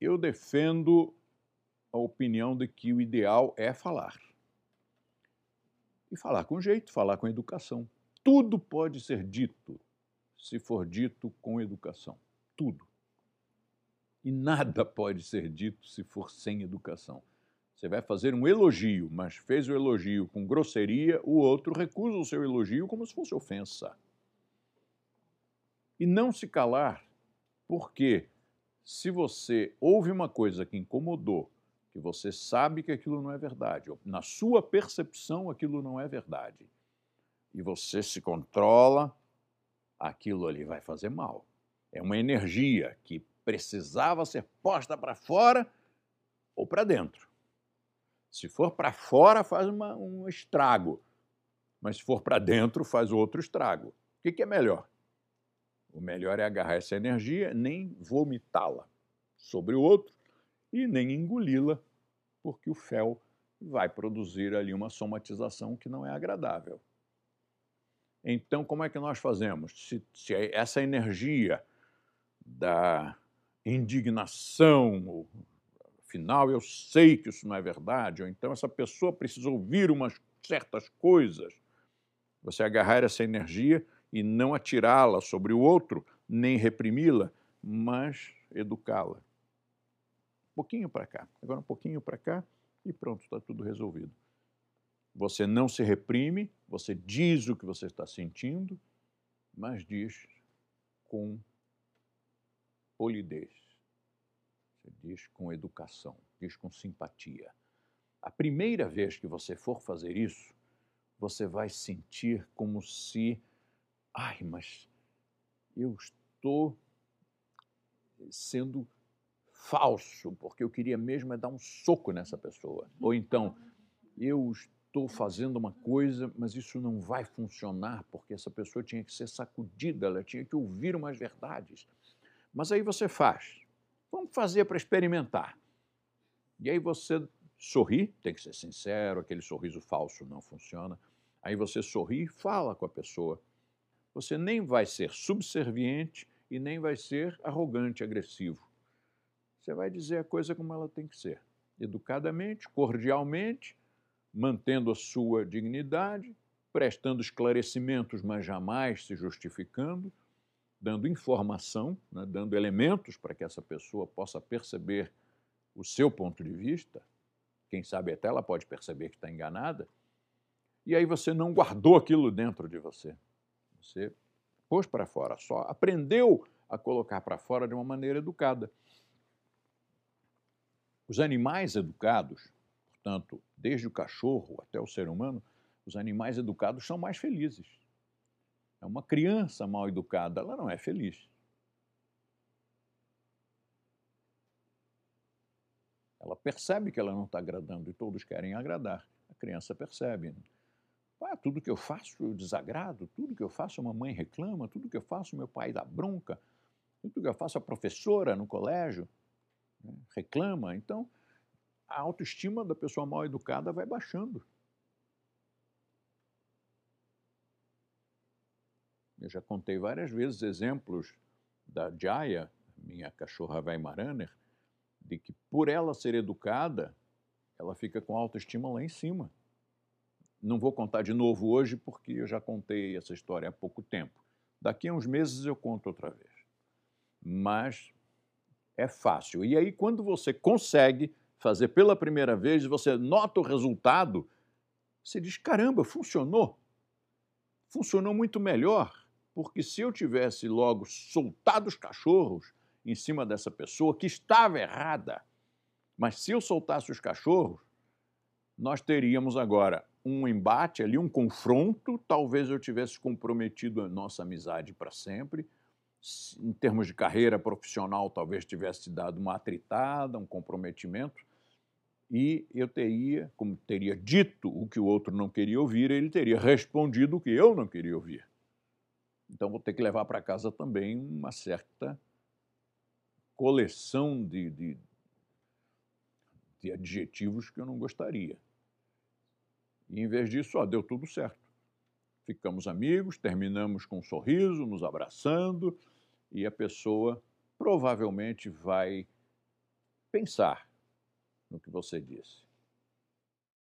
eu defendo a opinião de que o ideal é falar. E falar com jeito, falar com educação. Tudo pode ser dito se for dito com educação. Tudo. E nada pode ser dito se for sem educação. Você vai fazer um elogio, mas fez o elogio com grosseria, o outro recusa o seu elogio como se fosse ofensa. E não se calar, porque se você ouve uma coisa que incomodou, que você sabe que aquilo não é verdade, ou na sua percepção aquilo não é verdade, e você se controla, aquilo ali vai fazer mal. É uma energia que precisava ser posta para fora ou para dentro. Se for para fora, faz uma, um estrago, mas se for para dentro, faz outro estrago. O que, que é melhor? O melhor é agarrar essa energia, nem vomitá-la sobre o outro e nem engoli-la, porque o fel vai produzir ali uma somatização que não é agradável. Então, como é que nós fazemos? Se, se essa energia da indignação, afinal eu sei que isso não é verdade, ou então essa pessoa precisa ouvir umas certas coisas, você agarrar essa energia e não atirá-la sobre o outro, nem reprimi-la, mas educá-la. Um pouquinho para cá, agora um pouquinho para cá e pronto, está tudo resolvido. Você não se reprime, você diz o que você está sentindo, mas diz com polidez. Você diz com educação, diz com simpatia. A primeira vez que você for fazer isso, você vai sentir como se ai, mas eu estou sendo falso, porque eu queria mesmo é dar um soco nessa pessoa. Ou então, eu estou fazendo uma coisa, mas isso não vai funcionar, porque essa pessoa tinha que ser sacudida, ela tinha que ouvir umas verdades. Mas aí você faz. Vamos fazer para experimentar. E aí você sorri, tem que ser sincero, aquele sorriso falso não funciona. Aí você sorri e fala com a pessoa você nem vai ser subserviente e nem vai ser arrogante, agressivo. Você vai dizer a coisa como ela tem que ser, educadamente, cordialmente, mantendo a sua dignidade, prestando esclarecimentos, mas jamais se justificando, dando informação, né, dando elementos para que essa pessoa possa perceber o seu ponto de vista. Quem sabe até ela pode perceber que está enganada. E aí você não guardou aquilo dentro de você. Você pôs para fora, só aprendeu a colocar para fora de uma maneira educada. Os animais educados, portanto, desde o cachorro até o ser humano, os animais educados são mais felizes. É uma criança mal educada, ela não é feliz. Ela percebe que ela não está agradando e todos querem agradar. A criança percebe. Tudo que eu faço eu desagrado, tudo que eu faço a mamãe reclama, tudo que eu faço meu pai dá bronca, tudo que eu faço a professora no colégio né, reclama. Então, a autoestima da pessoa mal educada vai baixando. Eu já contei várias vezes exemplos da Jaya, minha cachorra Weimaraner, de que por ela ser educada, ela fica com autoestima lá em cima. Não vou contar de novo hoje, porque eu já contei essa história há pouco tempo. Daqui a uns meses eu conto outra vez. Mas é fácil. E aí, quando você consegue fazer pela primeira vez, você nota o resultado, você diz: caramba, funcionou. Funcionou muito melhor, porque se eu tivesse logo soltado os cachorros em cima dessa pessoa que estava errada, mas se eu soltasse os cachorros, nós teríamos agora um embate ali, um confronto, talvez eu tivesse comprometido a nossa amizade para sempre. Em termos de carreira profissional, talvez tivesse dado uma atritada, um comprometimento, e eu teria, como teria dito o que o outro não queria ouvir, ele teria respondido o que eu não queria ouvir. Então vou ter que levar para casa também uma certa coleção de, de, de adjetivos que eu não gostaria. E em vez disso, ó, deu tudo certo. Ficamos amigos, terminamos com um sorriso, nos abraçando, e a pessoa provavelmente vai pensar no que você disse.